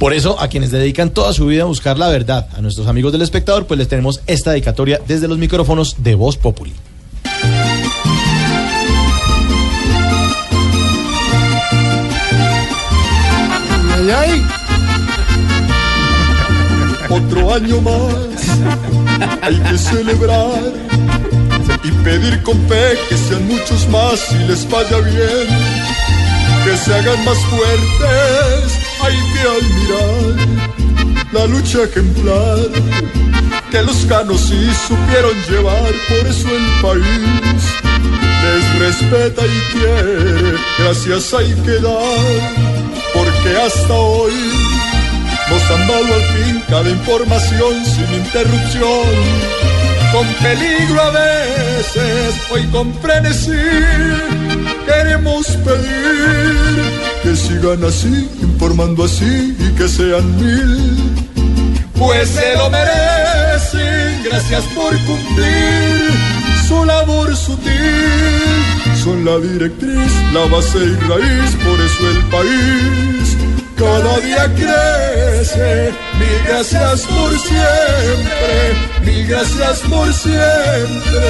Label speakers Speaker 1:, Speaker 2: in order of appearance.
Speaker 1: Por eso, a quienes dedican toda su vida a buscar la verdad, a nuestros amigos del espectador, pues les tenemos esta dedicatoria desde los micrófonos de Voz Populi.
Speaker 2: Otro año más hay que celebrar y pedir con fe que sean muchos más y les vaya bien, que se hagan más fuertes, la lucha ejemplar que los canos sí supieron llevar, por eso el país les respeta y quiere, gracias hay que dar, porque hasta hoy nos han dado al fin cada información sin interrupción, con peligro a veces, hoy con frenesí, queremos pedir que sigan así, informando así y que sean mil, pues se lo merecen, gracias por cumplir su labor sutil, son la directriz, la base y raíz, por eso el país cada día crece. Mil gracias por siempre, mil gracias por siempre.